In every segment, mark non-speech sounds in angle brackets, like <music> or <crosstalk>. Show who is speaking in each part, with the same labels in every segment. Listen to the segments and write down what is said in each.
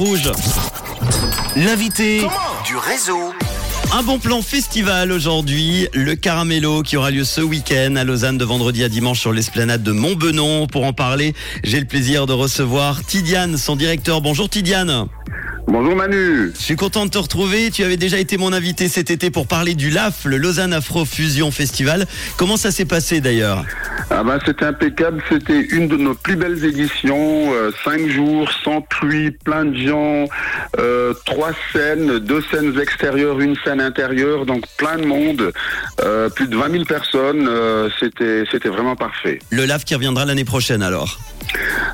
Speaker 1: Rouge. L'invité
Speaker 2: du réseau.
Speaker 1: Un bon plan festival aujourd'hui, le Caramello qui aura lieu ce week-end à Lausanne de vendredi à dimanche sur l'esplanade de Montbenon. Pour en parler, j'ai le plaisir de recevoir Tidiane, son directeur. Bonjour Tidiane.
Speaker 3: Bonjour Manu.
Speaker 1: Je suis content de te retrouver. Tu avais déjà été mon invité cet été pour parler du LAF, le Lausanne Afro Fusion Festival. Comment ça s'est passé d'ailleurs?
Speaker 3: Ah ben, C'était impeccable. C'était une de nos plus belles éditions. Euh, cinq jours, sans pluie, plein de gens, euh, trois scènes, deux scènes extérieures, une scène intérieure, donc plein de monde. Euh, plus de 20 000 personnes. c'était, c'était vraiment parfait.
Speaker 1: Le LAF qui reviendra l'année prochaine alors?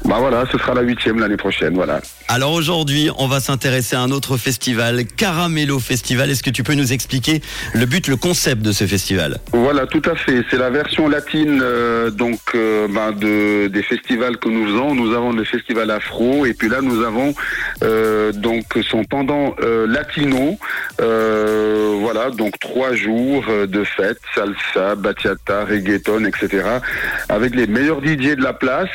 Speaker 3: Bah voilà, ce sera la huitième l'année prochaine, voilà.
Speaker 1: Alors aujourd'hui, on va s'intéresser à un autre festival, Caramello Festival. Est-ce que tu peux nous expliquer le but, le concept de ce festival?
Speaker 3: Voilà, tout à fait. C'est la version latine euh, donc euh, ben, de, des festivals que nous faisons. Nous avons le festival afro et puis là nous avons donc son pendant latino. voilà, donc trois jours de fête, salsa, bachata, reggaeton, etc. Avec les meilleurs DJ de la place.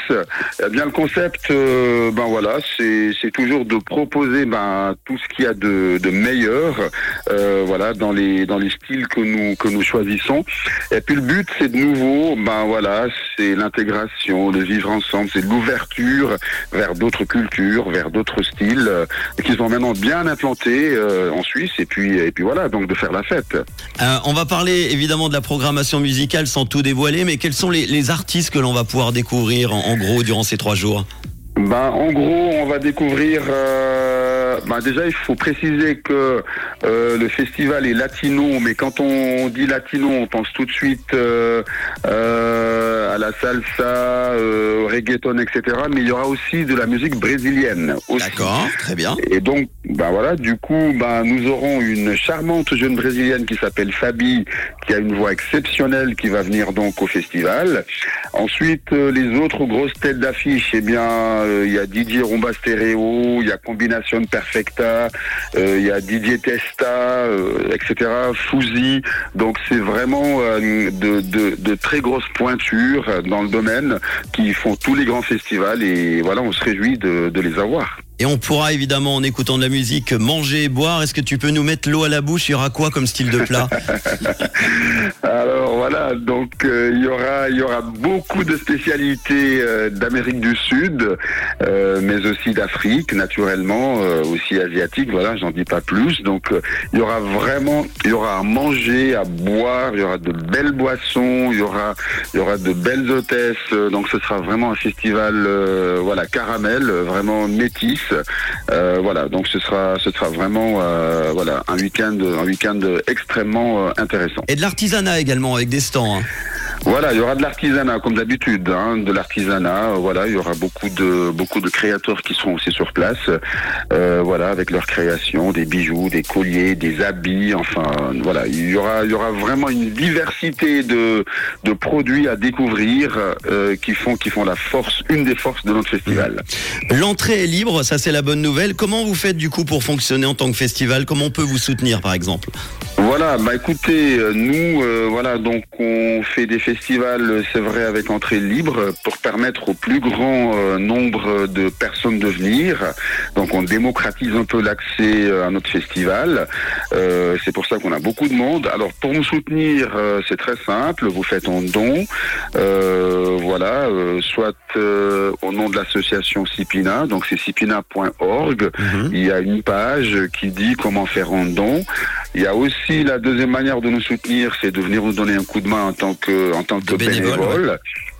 Speaker 3: Eh bien, le concept, euh, ben voilà, c'est toujours de proposer ben, tout ce qu'il y a de, de meilleur, euh, voilà, dans les dans les styles que nous que nous choisissons. Et puis le but, c'est de nouveau, ben voilà, c'est l'intégration, le vivre ensemble, c'est l'ouverture vers d'autres cultures, vers d'autres styles, euh, qui sont maintenant bien implantés en Suisse. Et puis et puis voilà, donc de faire la fête.
Speaker 1: on va parler évidemment de la programmation musicale sans tout dévoiler, mais quels sont les, les artistes que l'on va pouvoir découvrir en, en gros durant ces trois jours?
Speaker 3: Ben, En gros, on va découvrir... Euh, ben, déjà, il faut préciser que euh, le festival est latino, mais quand on dit latino, on pense tout de suite euh, à la salsa, au reggaeton, etc. Mais il y aura aussi de la musique brésilienne.
Speaker 1: D'accord, très bien.
Speaker 3: Et donc, ben voilà, du coup, ben, nous aurons une charmante jeune brésilienne qui s'appelle Fabi, qui a une voix exceptionnelle, qui va venir donc au festival. Ensuite, les autres grosses têtes d'affiche, eh bien, euh, il y a Didier Rumba Stereo, il y a Combination Perfecta, euh, il y a Didier Testa, euh, etc. Fouzi. Donc c'est vraiment de, de, très grosses pointures dans le domaine qui font tous les grands festivals et voilà, on se réjouit de, de les avoir.
Speaker 1: Et on pourra évidemment, en écoutant de la musique, manger et boire. Est-ce que tu peux nous mettre l'eau à la bouche? Il y aura quoi comme style de plat? <laughs>
Speaker 3: Alors voilà, donc euh, il y aura y aura beaucoup de spécialités euh, d'Amérique du Sud, euh, mais aussi d'Afrique, naturellement, aussi asiatique. Voilà, j'en dis pas plus. Donc il y aura vraiment, il y aura à manger, à boire. Il y aura de belles boissons. Il y aura il y aura de belles hôtesses. Donc ce sera vraiment un festival, voilà, caramel, vraiment métis. Euh, voilà, donc ce sera, ce sera vraiment euh, voilà un week-end, un week-end extrêmement euh, intéressant.
Speaker 1: Et de l'artisanat également avec des stands. Hein.
Speaker 3: Voilà, il y aura de l'artisanat comme d'habitude, hein, de l'artisanat. Voilà, il y aura beaucoup de beaucoup de créateurs qui seront aussi sur place. Euh, voilà, avec leur création, des bijoux, des colliers, des habits. Enfin, voilà, il y aura il y aura vraiment une diversité de de produits à découvrir euh, qui font qui font la force, une des forces de notre festival.
Speaker 1: L'entrée est libre, ça c'est la bonne nouvelle. Comment vous faites du coup pour fonctionner en tant que festival? Comment on peut vous soutenir par exemple?
Speaker 3: Voilà, bah écoutez, euh, nous, euh, voilà, donc on fait des festivals, c'est vrai, avec entrée libre pour permettre au plus grand euh, nombre de personnes de venir. Donc on démocratise un peu l'accès à notre festival. c'est pour ça qu'on a beaucoup de monde. Alors pour nous soutenir, c'est très simple, vous faites un don, voilà, soit au nom de l'association Cipina, donc c'est cipina.org. Mhm. Il y a une page qui dit comment faire un don. Il y a aussi la deuxième manière de nous soutenir, c'est de venir nous donner un coup de main en tant que en tant que bénévole.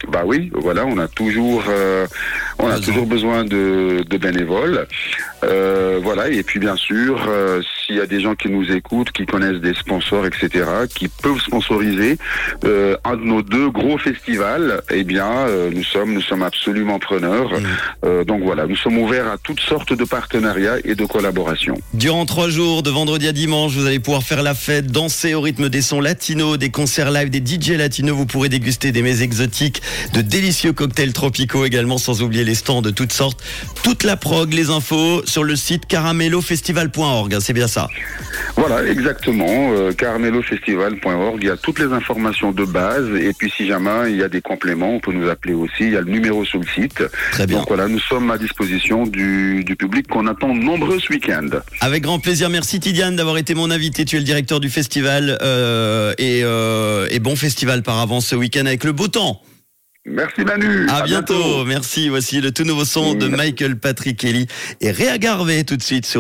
Speaker 3: Bah oui, voilà, on a toujours euh, on a toujours besoin de, de bénévoles. Euh, voilà, et puis bien sûr, euh, s'il y a des gens qui nous écoutent, qui connaissent des sponsors, etc., qui peuvent sponsoriser euh, un de nos deux gros festivals, eh bien, euh, nous sommes nous sommes absolument preneurs. Mmh. donc voilà, nous sommes ouverts à toutes sortes de partenariats et de collaborations.
Speaker 1: Durant trois jours, de vendredi à dimanche, vous allez pouvoir faire la fête, danser au rythme des sons latinos, des concerts live, des DJ latinos. Vous pourrez déguster des mets exotiques, de délicieux cocktails tropicaux également, sans oublier les stands de toutes sortes. Toute la prog, les infos sur le site caramellofestival.org. C'est bien ça. Ça.
Speaker 3: Voilà, exactement. Euh, caramellofestival.org, il y a toutes les informations de base. Et puis si jamais il y a des compléments, on peut nous appeler aussi. Il y a le numéro sur le site.
Speaker 1: Très bien.
Speaker 3: Donc voilà, nous sommes à disposition du, du public qu'on attend nombreux ce week-end.
Speaker 1: Avec grand plaisir. Merci Tidiane d'avoir été mon invité. Tu es le directeur du festival euh, et, euh, et bon festival par avance ce week-end avec le beau temps.
Speaker 3: Merci Manu.
Speaker 1: À, bientôt.
Speaker 3: bientôt.
Speaker 1: Merci. Voici le tout nouveau son de. Michael Patrick Kelly et Réa Garvey tout de suite sur